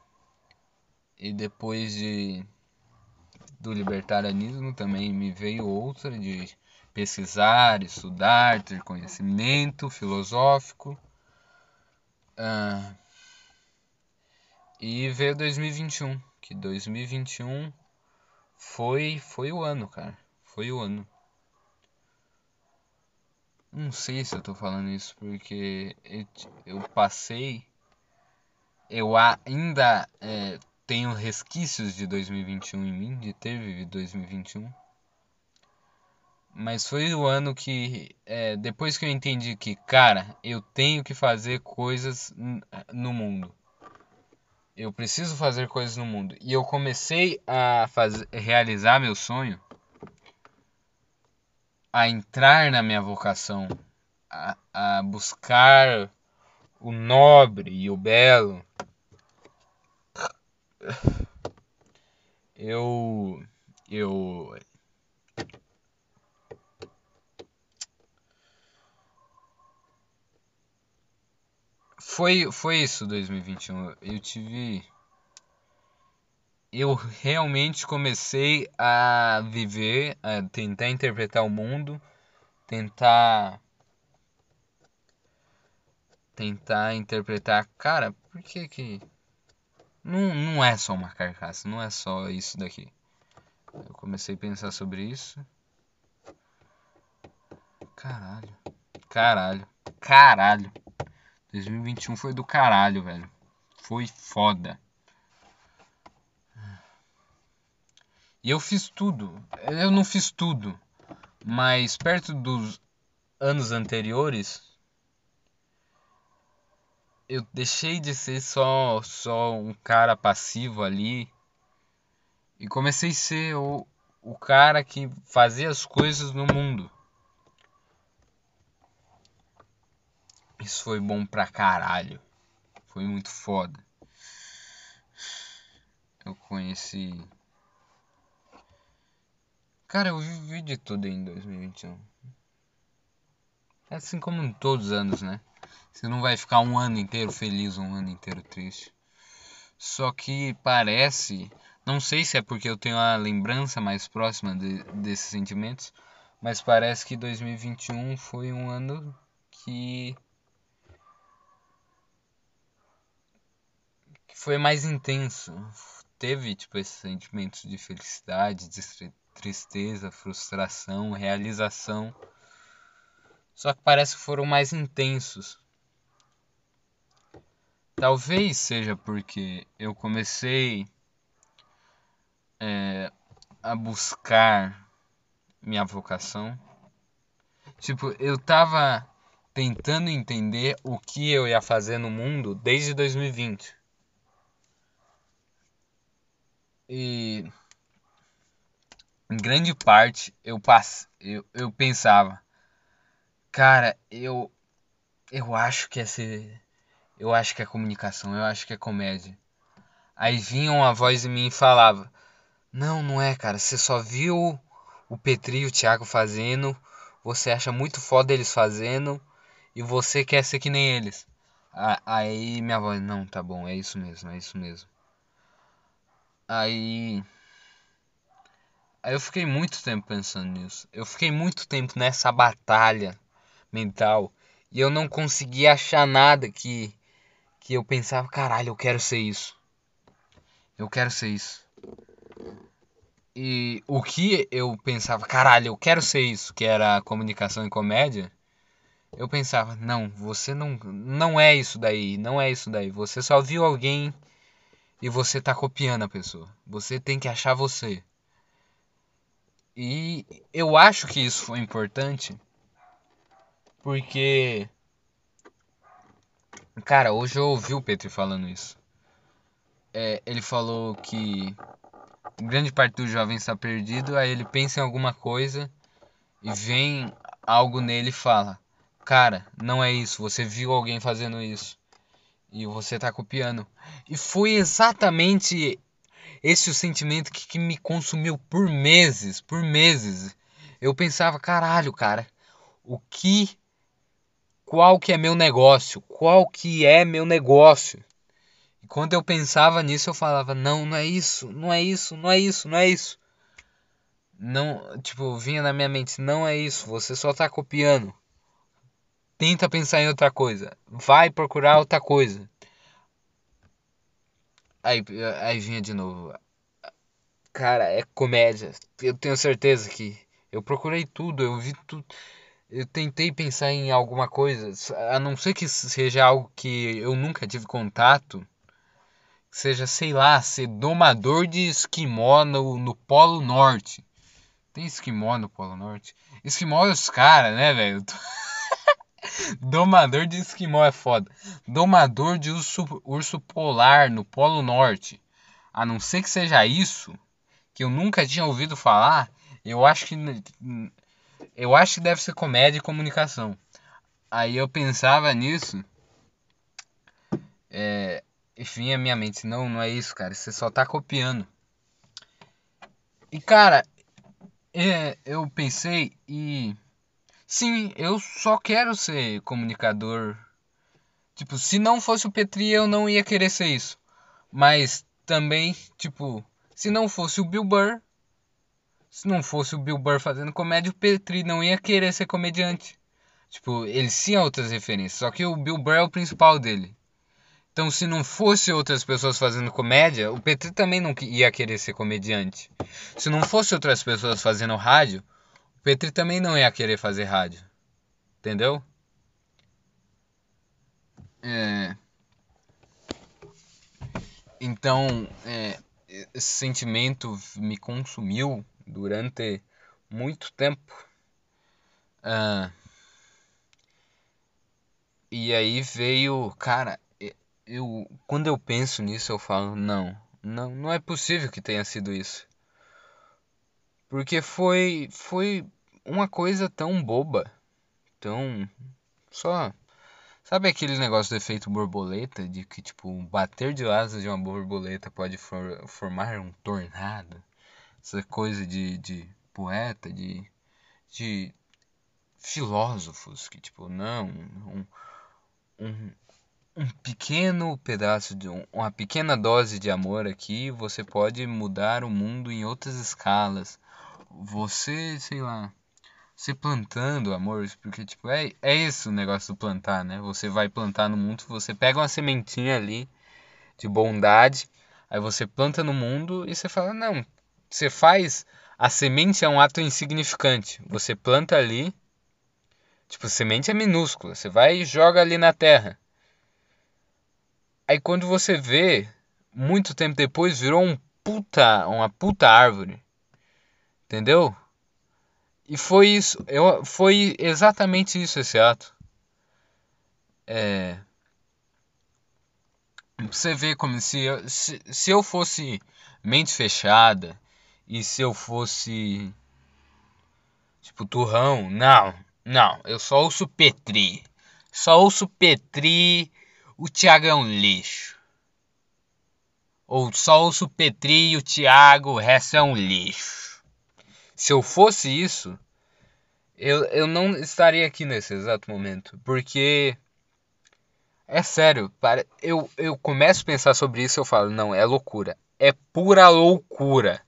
e depois de do libertarianismo também me veio outra de pesquisar, estudar, ter conhecimento filosófico. Ah, e veio 2021, que 2021 foi foi o ano, cara. Foi o ano. Não sei se eu tô falando isso porque eu, eu passei. Eu ainda é, tenho resquícios de 2021 em mim, de ter vivido 2021. Mas foi o ano que, é, depois que eu entendi que, cara, eu tenho que fazer coisas no mundo. Eu preciso fazer coisas no mundo. E eu comecei a fazer, realizar meu sonho, a entrar na minha vocação, a, a buscar o nobre e o belo. Eu. Eu foi, foi isso 2021. Eu tive. Eu realmente comecei a viver, a tentar interpretar o mundo, tentar. Tentar interpretar. Cara, por que que. Não, não é só uma carcaça, não é só isso daqui. Eu comecei a pensar sobre isso. Caralho. Caralho. Caralho. 2021 foi do caralho, velho. Foi foda. E eu fiz tudo. Eu não fiz tudo. Mas perto dos anos anteriores, eu deixei de ser só, só um cara passivo ali e comecei a ser o, o cara que fazia as coisas no mundo. Isso foi bom pra caralho. Foi muito foda. Eu conheci. Cara, eu vivi de tudo em 2021. É assim como em todos os anos, né? Você não vai ficar um ano inteiro feliz, um ano inteiro triste. Só que parece. Não sei se é porque eu tenho a lembrança mais próxima de, desses sentimentos. Mas parece que 2021 foi um ano que foi mais intenso. Teve, tipo, esses sentimentos de felicidade, de tristeza, frustração, realização. Só que parece que foram mais intensos. Talvez seja porque eu comecei é, a buscar minha vocação. Tipo, eu tava tentando entender o que eu ia fazer no mundo desde 2020. E em grande parte eu, pass, eu, eu pensava, cara, eu eu acho que é ser, eu acho que é comunicação, eu acho que é comédia. Aí vinha uma voz em mim e falava: "Não, não é, cara, você só viu o Petri e o Thiago fazendo, você acha muito foda eles fazendo e você quer ser que nem eles". Aí minha voz: "Não, tá bom, é isso mesmo, é isso mesmo". Aí. Aí eu fiquei muito tempo pensando nisso. Eu fiquei muito tempo nessa batalha mental. E eu não conseguia achar nada que. Que eu pensava, caralho, eu quero ser isso. Eu quero ser isso. E o que eu pensava, caralho, eu quero ser isso, que era comunicação e comédia. Eu pensava, não, você não, não é isso daí, não é isso daí. Você só viu alguém e você tá copiando a pessoa. Você tem que achar você. E eu acho que isso foi importante porque cara, hoje eu ouvi o Petri falando isso. É, ele falou que grande parte do jovem está perdido, aí ele pensa em alguma coisa e vem algo nele e fala: "Cara, não é isso, você viu alguém fazendo isso e você tá copiando. E foi exatamente esse o sentimento que, que me consumiu por meses, por meses. Eu pensava, caralho, cara, o que qual que é meu negócio? Qual que é meu negócio? E quando eu pensava nisso, eu falava, não, não é isso, não é isso, não é isso, não é isso. Não, tipo, vinha na minha mente, não é isso, você só tá copiando. Tenta pensar em outra coisa. Vai procurar outra coisa. Aí, aí vinha de novo. Cara, é comédia. Eu tenho certeza que eu procurei tudo, eu vi tudo. Eu tentei pensar em alguma coisa, a não ser que seja algo que eu nunca tive contato. Seja, sei lá, ser domador de esquimó no, no Polo Norte. Tem esquimó no Polo Norte? Esquimó é os caras, né, velho? [LAUGHS] Domador de esquimó é foda. Domador de urso, urso polar no Polo Norte. A não ser que seja isso, que eu nunca tinha ouvido falar, eu acho que eu acho que deve ser comédia e comunicação. Aí eu pensava nisso. É, enfim, a minha mente, não, não é isso, cara. Você só tá copiando. E cara, é, eu pensei e Sim, eu só quero ser comunicador. Tipo, se não fosse o Petri, eu não ia querer ser isso. Mas também, tipo, se não fosse o Bill Burr, se não fosse o Bill Burr fazendo comédia, o Petri não ia querer ser comediante. Tipo, ele tinha outras referências, só que o Bill Burr é o principal dele. Então, se não fosse outras pessoas fazendo comédia, o Petri também não ia querer ser comediante. Se não fosse outras pessoas fazendo rádio, Petri também não ia querer fazer rádio. Entendeu? É... Então, é, esse sentimento me consumiu durante muito tempo. Ah, e aí veio, cara, eu quando eu penso nisso eu falo, não, não, não é possível que tenha sido isso. Porque foi foi uma coisa tão boba, tão só Sabe aquele negócio do efeito borboleta? De que, tipo, bater de asas de uma borboleta pode for, formar um tornado? Essa coisa de, de poeta, de, de filósofos que, tipo, não, um, um, um pequeno pedaço de uma pequena dose de amor aqui, você pode mudar o mundo em outras escalas. Você, sei lá, você plantando amor, porque tipo, é, é isso o negócio do plantar, né? Você vai plantar no mundo, você pega uma sementinha ali de bondade, aí você planta no mundo e você fala, não, você faz a semente é um ato insignificante. Você planta ali, tipo, semente é minúscula, você vai e joga ali na terra. Aí quando você vê, muito tempo depois virou um puta, uma puta árvore. Entendeu? E foi isso, eu, foi exatamente isso esse ato. É, você vê como se eu, se, se eu fosse mente fechada e se eu fosse tipo turrão, não, não, eu só ouço Petri. Só ouço Petri, o Thiago é um lixo. Ou só ouço Petri e o Thiago, o resto é um lixo. Se eu fosse isso, eu, eu não estaria aqui nesse exato momento. Porque. É sério, para, eu, eu começo a pensar sobre isso e eu falo, não, é loucura. É pura loucura.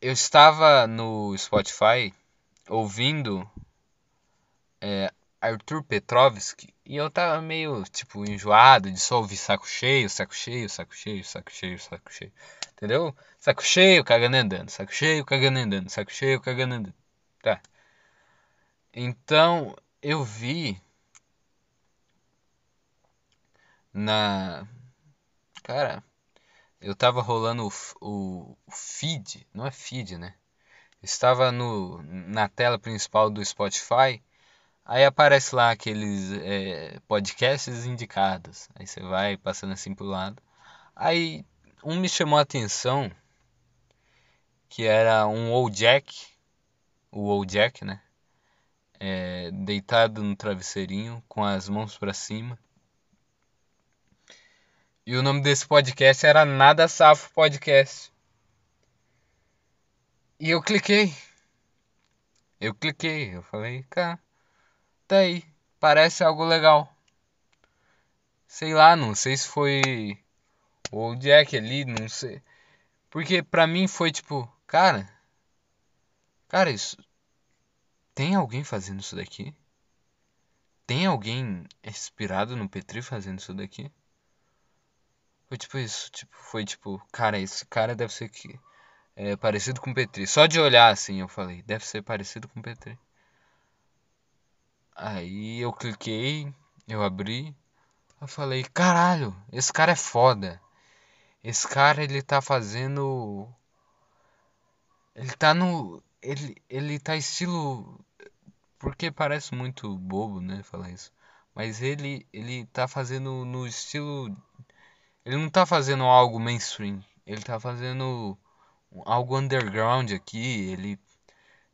Eu estava no Spotify ouvindo é, Arthur Petrovski e eu tava meio, tipo, enjoado de só ouvir saco cheio, saco cheio, saco cheio, saco cheio, saco cheio. Entendeu? Saco cheio, cagando andando. Saco cheio, cagando andando. Saco cheio, cagando andando. Tá. Então, eu vi na. Cara, eu tava rolando o, o, o feed. Não é feed, né? Estava no, na tela principal do Spotify. Aí aparece lá aqueles é, podcasts indicados. Aí você vai passando assim pro lado. Aí um me chamou a atenção que era um old Jack, o old Jack, né? É, deitado no travesseirinho com as mãos para cima. E o nome desse podcast era Nada Safo Podcast. E eu cliquei. Eu cliquei, eu falei, cara, tá aí, parece algo legal. Sei lá, não sei se foi o Jack ali, não sei. Porque pra mim foi tipo, cara. Cara, isso. Tem alguém fazendo isso daqui? Tem alguém inspirado no Petri fazendo isso daqui? Foi tipo isso, tipo, foi tipo, cara, esse cara deve ser que é parecido com o Petri. Só de olhar assim eu falei, deve ser parecido com o Petri. Aí eu cliquei, eu abri, eu falei, caralho, esse cara é foda. Esse cara, ele tá fazendo. Ele tá no. Ele, ele tá estilo. Porque parece muito bobo, né? Falar isso. Mas ele, ele tá fazendo no estilo. Ele não tá fazendo algo mainstream. Ele tá fazendo algo underground aqui. Ele,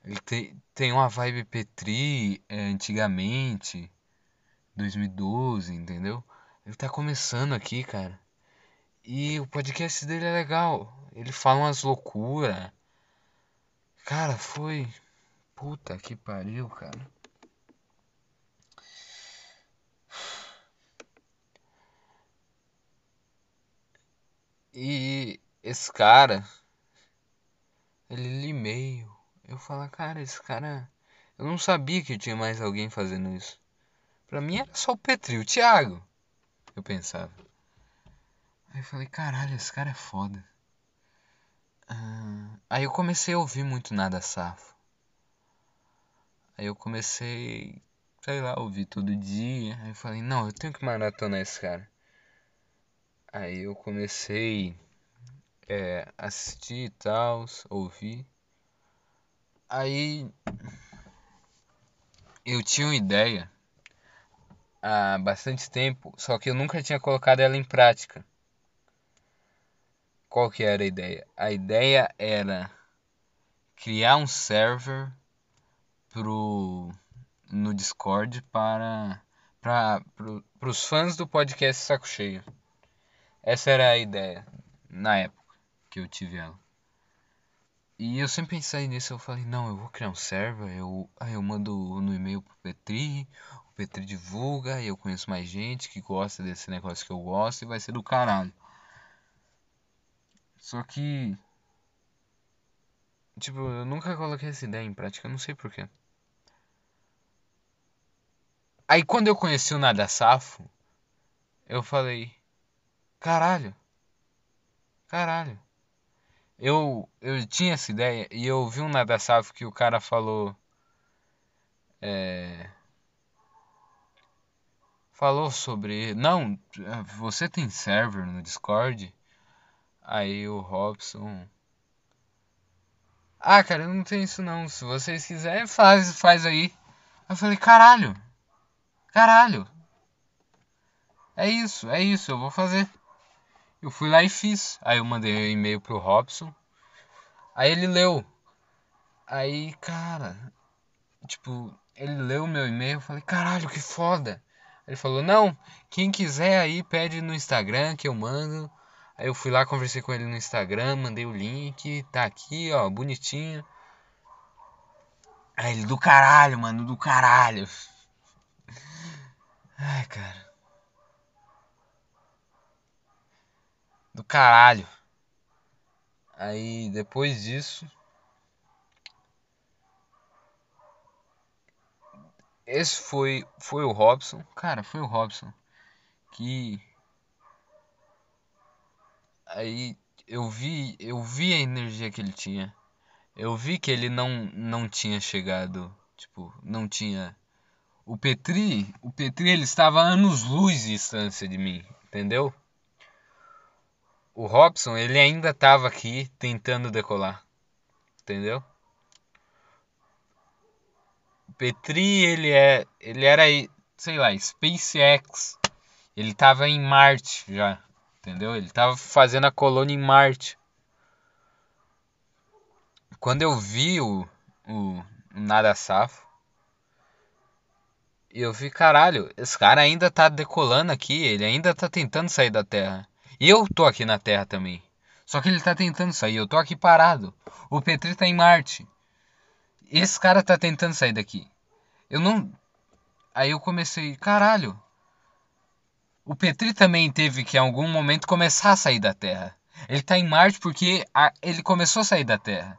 ele tem, tem uma vibe Petri é, antigamente. 2012, entendeu? Ele tá começando aqui, cara. E o podcast dele é legal. Ele fala umas loucuras. Cara, foi. Puta que pariu, cara. E esse cara, ele e-mail. Eu falo, cara, esse cara. Eu não sabia que tinha mais alguém fazendo isso. Pra mim era só o Petri, o Thiago. Eu pensava. Aí eu falei, caralho, esse cara é foda. Ah, aí eu comecei a ouvir muito Nada Safo. Aí eu comecei, sei lá, ouvir todo dia. Aí eu falei, não, eu tenho que maratonar esse cara. Aí eu comecei é, assistir e tal, ouvir. Aí eu tinha uma ideia há bastante tempo, só que eu nunca tinha colocado ela em prática. Qual que era a ideia? A ideia era criar um server pro no Discord para para pro, os fãs do podcast Saco Cheio. Essa era a ideia na época que eu tive ela. E eu sempre pensei nisso, eu falei, não, eu vou criar um server, eu, aí eu mando no e-mail pro Petri, o Petri divulga, e eu conheço mais gente que gosta desse negócio que eu gosto e vai ser do caralho. Só que. Tipo, eu nunca coloquei essa ideia em prática, eu não sei porquê. Aí quando eu conheci o Nada Safo, eu falei: caralho, caralho. Eu, eu tinha essa ideia e eu vi um Nada Safo que o cara falou. É, falou sobre. Não, você tem server no Discord? Aí o Robson. Ah, cara, eu não tenho isso não. Se vocês quiserem, faz, faz aí. Eu falei, caralho. Caralho. É isso, é isso, eu vou fazer. Eu fui lá e fiz. Aí eu mandei um e-mail pro Robson. Aí ele leu. Aí, cara, tipo, ele leu meu e-mail, eu falei, caralho, que foda. Ele falou, não, quem quiser aí pede no Instagram que eu mando. Aí eu fui lá, conversei com ele no Instagram, mandei o link, tá aqui, ó, bonitinho. Aí ele, do caralho, mano, do caralho. [LAUGHS] Ai, cara. Do caralho. Aí depois disso. Esse foi, foi o Robson. Cara, foi o Robson. Que. Aí eu vi, eu vi a energia que ele tinha. Eu vi que ele não, não tinha chegado. Tipo, não tinha. O Petri, o Petri ele estava anos luz de distância de mim, entendeu? O Robson, ele ainda estava aqui tentando decolar. Entendeu? O Petri, ele é, ele era, sei lá, SpaceX. Ele estava em Marte já, entendeu? Ele estava fazendo a colônia em Marte. Quando eu vi o, o, o Nada Safo, eu vi, caralho, esse cara ainda tá decolando aqui, ele ainda tá tentando sair da Terra. Eu tô aqui na Terra também. Só que ele tá tentando sair, eu tô aqui parado. O Petri tá em Marte. Esse cara tá tentando sair daqui. Eu não. Aí eu comecei, caralho. O Petri também teve que em algum momento começar a sair da Terra. Ele tá em Marte porque a... ele começou a sair da Terra.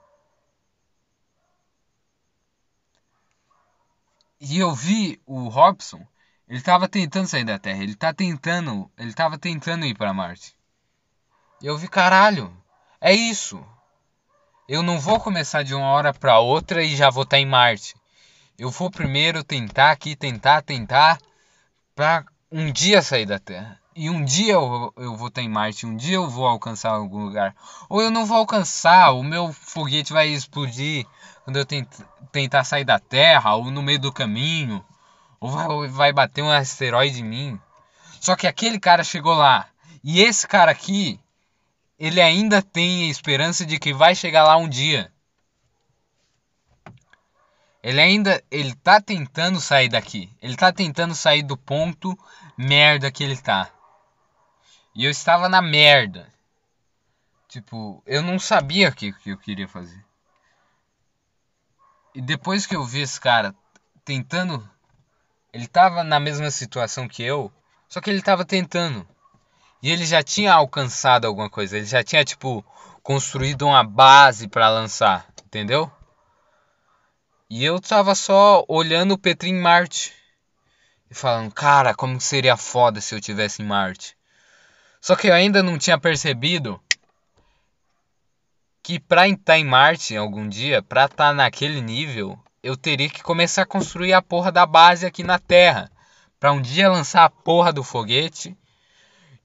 E eu vi o Robson ele estava tentando sair da Terra, ele tá tentando, ele tava tentando ir para Marte. Eu vi, caralho, é isso. Eu não vou começar de uma hora para outra e já vou estar tá em Marte. Eu vou primeiro tentar aqui, tentar, tentar, para um dia sair da Terra. E um dia eu, eu vou estar tá em Marte, um dia eu vou alcançar algum lugar. Ou eu não vou alcançar, o meu foguete vai explodir quando eu tent, tentar sair da Terra, ou no meio do caminho ou vai, vai bater um asteroide em mim. Só que aquele cara chegou lá. E esse cara aqui, ele ainda tem a esperança de que vai chegar lá um dia. Ele ainda, ele tá tentando sair daqui. Ele tá tentando sair do ponto merda que ele tá. E eu estava na merda. Tipo, eu não sabia o que, que eu queria fazer. E depois que eu vi esse cara tentando ele estava na mesma situação que eu, só que ele estava tentando. E ele já tinha alcançado alguma coisa, ele já tinha tipo construído uma base para lançar, entendeu? E eu tava só olhando o Petri em Marte. E falando, cara, como seria foda se eu tivesse em Marte. Só que eu ainda não tinha percebido que pra estar em Marte algum dia, pra estar naquele nível, eu teria que começar a construir a porra da base aqui na Terra. Pra um dia lançar a porra do foguete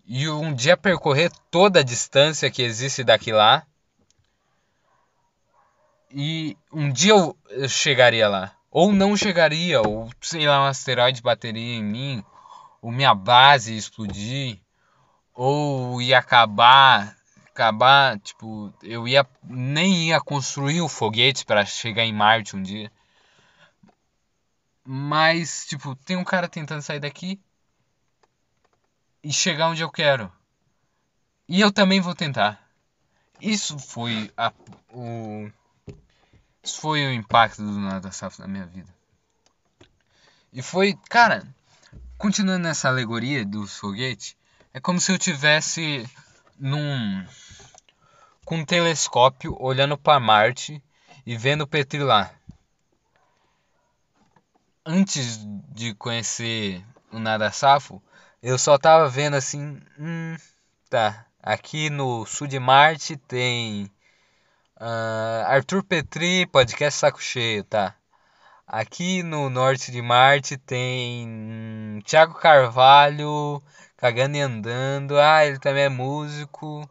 e um dia percorrer toda a distância que existe daqui lá. E um dia eu, eu chegaria lá. Ou não chegaria, ou sei lá, um asteroide bateria em mim, ou minha base explodir, ou ia acabar, acabar, tipo, eu ia nem ia construir o foguete para chegar em Marte um dia. Mas, tipo, tem um cara tentando sair daqui e chegar onde eu quero. E eu também vou tentar. Isso foi a, o isso foi o impacto do nada safra na minha vida. E foi, cara, continuando nessa alegoria do foguete, é como se eu tivesse num com um telescópio olhando para Marte e vendo Petri lá. Antes de conhecer o Nada Safo, eu só tava vendo assim, hum, tá. Aqui no sul de Marte tem uh, Arthur Petri, podcast Saco Cheio, tá. Aqui no norte de Marte tem hum, Thiago Carvalho, cagando e andando. Ah, ele também é músico.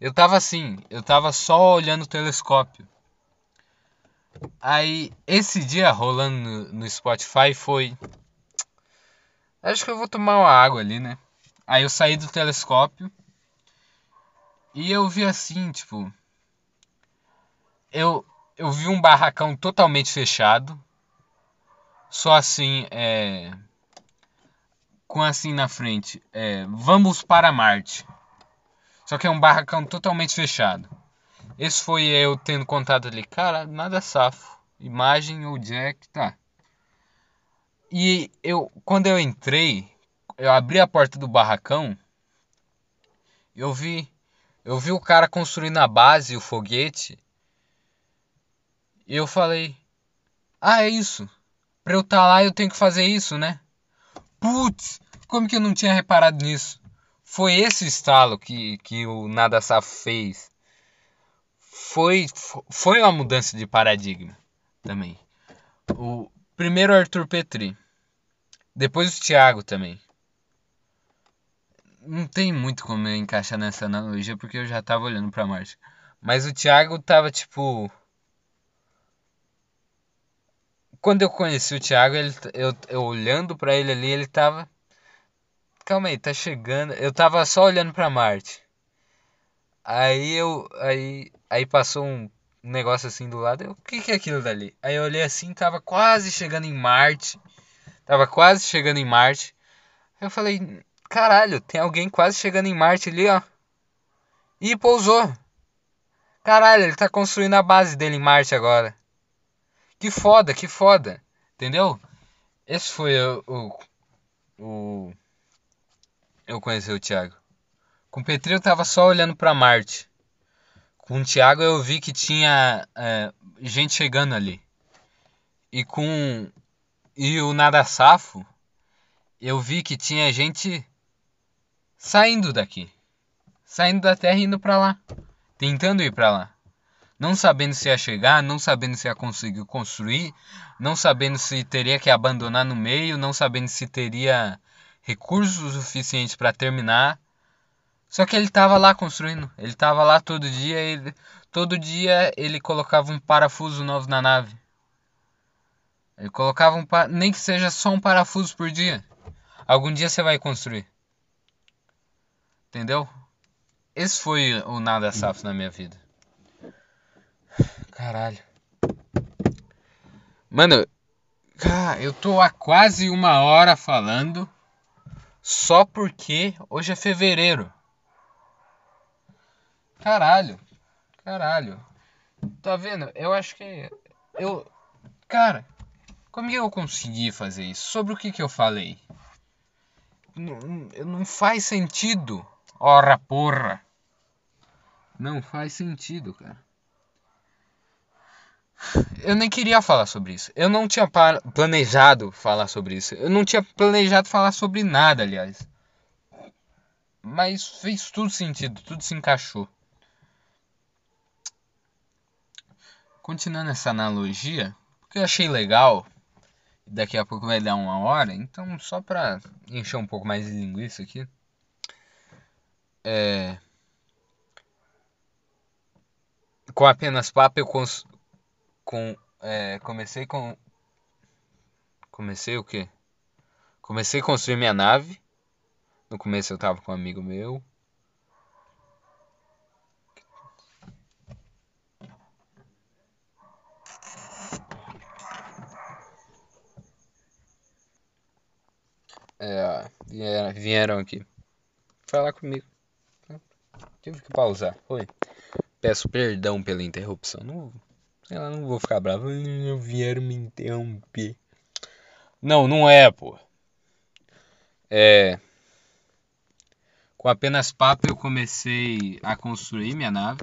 Eu tava assim, eu tava só olhando o telescópio. Aí, esse dia rolando no, Spotify foi. Acho que eu vou tomar uma água ali, né? Aí eu saí do telescópio. E eu vi assim, tipo. Eu, eu vi um barracão totalmente fechado. Só assim, é. Com assim na frente. É, Vamos para Marte. Só que é um barracão totalmente fechado. Esse foi eu tendo contato ali. Cara, nada safo. Imagem ou Jack, tá. E eu, quando eu entrei, eu abri a porta do barracão. Eu vi, eu vi o cara construindo a base, o foguete. E eu falei: "Ah, é isso. Para eu estar tá lá eu tenho que fazer isso, né?" Putz, como que eu não tinha reparado nisso? Foi esse estalo que, que o Nada Safo fez. Foi, foi uma mudança de paradigma também. O primeiro Arthur Petri. Depois o Thiago também. Não tem muito como eu encaixar nessa analogia porque eu já tava olhando pra Marte. Mas o Thiago tava tipo. Quando eu conheci o Thiago, ele, eu, eu olhando para ele ali, ele tava calma aí, tá chegando. Eu tava só olhando pra Marte. Aí eu. Aí, aí passou um negócio assim do lado. Eu, o que, que é aquilo dali? Aí eu olhei assim, tava quase chegando em Marte. Tava quase chegando em Marte. Eu falei, caralho, tem alguém quase chegando em Marte ali, ó. E pousou. Caralho, ele tá construindo a base dele em Marte agora. Que foda, que foda. Entendeu? Esse foi o, o, o eu conheci o Thiago. Com o Petri eu tava só olhando para Marte. Com o Thiago eu vi que tinha é, gente chegando ali. E com e o Nada Safo eu vi que tinha gente saindo daqui. Saindo da Terra e indo para lá. Tentando ir para lá. Não sabendo se ia chegar, não sabendo se ia conseguir construir, não sabendo se teria que abandonar no meio, não sabendo se teria recursos suficientes para terminar. Só que ele estava lá construindo, ele estava lá todo dia, ele, todo dia ele colocava um parafuso novo na nave. Ele colocava um nem que seja só um parafuso por dia. Algum dia você vai construir. Entendeu? Esse foi o nada safo na minha vida. Caralho. Mano, cara, eu tô há quase uma hora falando só porque hoje é fevereiro. Caralho. Caralho. Tá vendo? Eu acho que. Eu. Cara, como que eu consegui fazer isso? Sobre o que, que eu falei? Não, não faz sentido. Ora porra. Não faz sentido, cara. Eu nem queria falar sobre isso. Eu não tinha planejado falar sobre isso. Eu não tinha planejado falar sobre nada, aliás. Mas fez tudo sentido, tudo se encaixou. Continuando essa analogia, porque eu achei legal, daqui a pouco vai dar uma hora, então só pra encher um pouco mais de linguiça aqui. É, com apenas papo eu cons, com, é, comecei com. Comecei o quê? Comecei a construir minha nave. No começo eu tava com um amigo meu. É, vieram, aqui falar comigo. Tive que pausar. Oi. Peço perdão pela interrupção. Não, sei lá, não vou ficar bravo. Vieram me interromper. Não, não é, pô. É. Com apenas papo eu comecei a construir minha nave.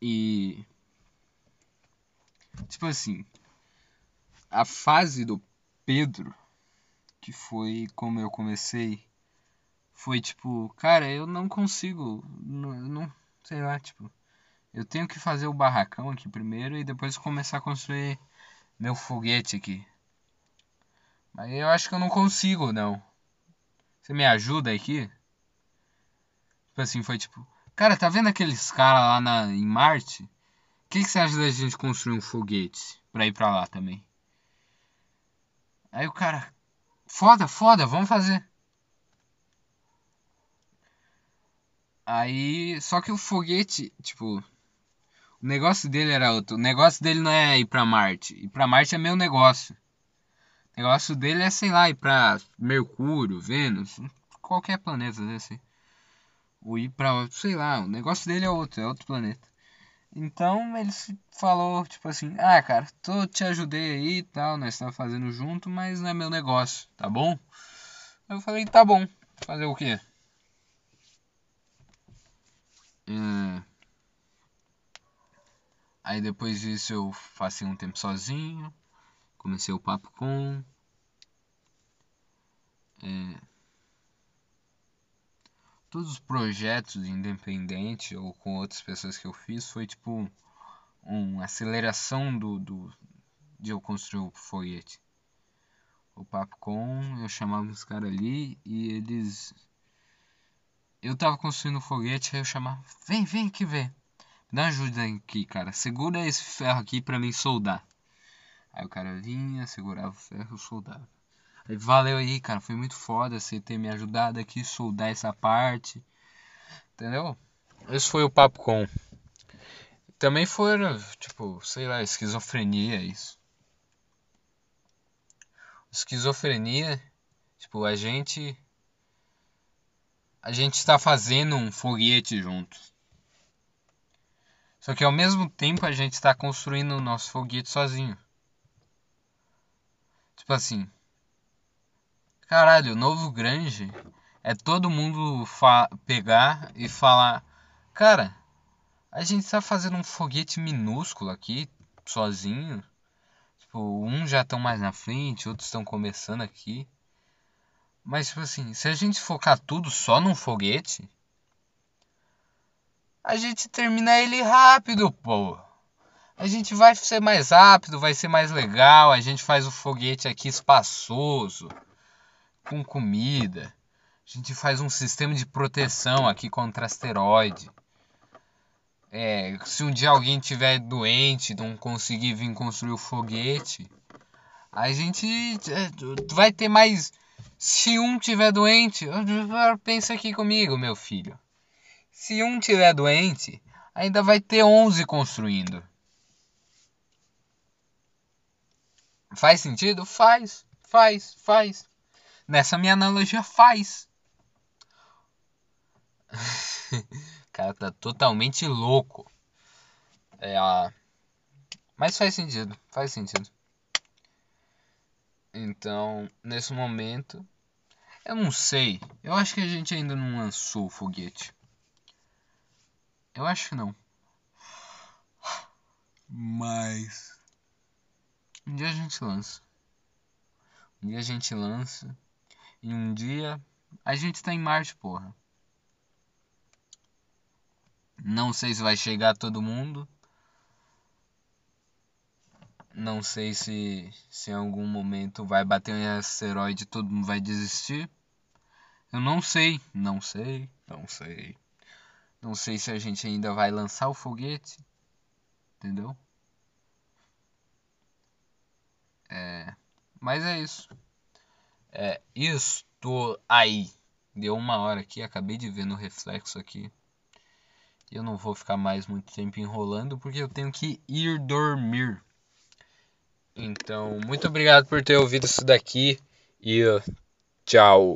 E. Tipo assim. A fase do Pedro, que foi como eu comecei, foi tipo, cara, eu não consigo. Não, não sei lá, tipo, eu tenho que fazer o barracão aqui primeiro e depois começar a construir meu foguete aqui. Mas eu acho que eu não consigo, não. Você me ajuda aqui? Tipo assim, foi tipo, cara, tá vendo aqueles caras lá na, em Marte? O que, que você acha da gente construir um foguete pra ir pra lá também? Aí o cara, foda, foda, vamos fazer. Aí, só que o foguete, tipo, o negócio dele era outro. O negócio dele não é ir pra Marte. Ir pra Marte é meu negócio. O negócio dele é, sei lá, ir pra Mercúrio, Vênus, qualquer planeta desse. Ou ir pra, sei lá, o negócio dele é outro, é outro planeta. Então ele falou, tipo assim, ah cara, tô, te ajudei aí e tal, nós estamos fazendo junto, mas não é meu negócio, tá bom? Eu falei, tá bom, fazer o quê? Hum. Aí depois disso eu passei um tempo sozinho. Comecei o papo com. É, todos os projetos independentes ou com outras pessoas que eu fiz foi tipo uma aceleração do, do de eu construir o foguete. O papo com, eu chamava os caras ali e eles eu tava construindo um foguete, aí eu chamava, vem, vem aqui ver. Me dá ajuda aqui, cara. Segura esse ferro aqui pra mim soldar. Aí o cara vinha, segurava o ferro, soldava. Valeu aí, cara. Foi muito foda você ter me ajudado aqui, soldar essa parte. Entendeu? Esse foi o papo com. Também foi, tipo, sei lá, esquizofrenia isso. Esquizofrenia, tipo, a gente a gente está fazendo um foguete juntos. Só que ao mesmo tempo a gente está construindo o nosso foguete sozinho. Tipo assim. Caralho, o novo Grange é todo mundo pegar e falar: Cara, a gente está fazendo um foguete minúsculo aqui, sozinho. Tipo, uns já estão mais na frente, outros estão começando aqui. Mas, tipo assim, se a gente focar tudo só num foguete, a gente termina ele rápido, pô. A gente vai ser mais rápido, vai ser mais legal. A gente faz o foguete aqui espaçoso, com comida. A gente faz um sistema de proteção aqui contra asteroide. É, se um dia alguém tiver doente, não conseguir vir construir o foguete, a gente é, vai ter mais se um tiver doente, pensa aqui comigo, meu filho. Se um tiver doente, ainda vai ter 11 construindo. Faz sentido? Faz, faz, faz. Nessa minha analogia, faz. o [LAUGHS] cara tá totalmente louco. É, mas faz sentido, faz sentido. Então, nesse momento, eu não sei. Eu acho que a gente ainda não lançou o foguete. Eu acho que não. Mas. Um dia a gente lança. Um dia a gente lança. E um dia. A gente tá em Marte, porra. Não sei se vai chegar todo mundo. Não sei se, se em algum momento vai bater um asteroide e todo mundo vai desistir. Eu não sei, não sei, não sei. Não sei se a gente ainda vai lançar o foguete. Entendeu? É, mas é isso. É, estou aí. Deu uma hora aqui, acabei de ver no reflexo aqui. Eu não vou ficar mais muito tempo enrolando porque eu tenho que ir dormir. Então, muito obrigado por ter ouvido isso daqui e tchau.